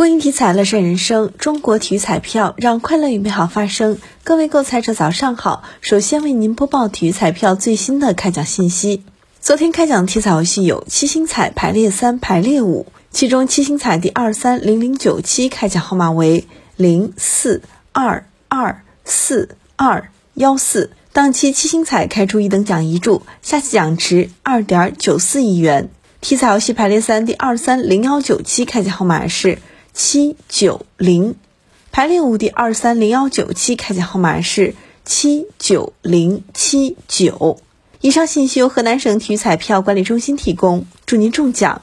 欢迎体彩乐善人生，中国体育彩票让快乐与美好发生。各位购彩者早上好，首先为您播报体育彩票最新的开奖信息。昨天开奖体彩游戏有七星彩排列三、排列五，其中七星彩第二三零零九七开奖号码为零四二二四二幺四。当期七星彩开出一等奖一注，下期奖池二点九四亿元。体彩游戏排列三第二三零幺九七开奖号码是。七九零，排列五第二三零幺九七开奖号码是七九零七九。以上信息由河南省体育彩票管理中心提供，祝您中奖。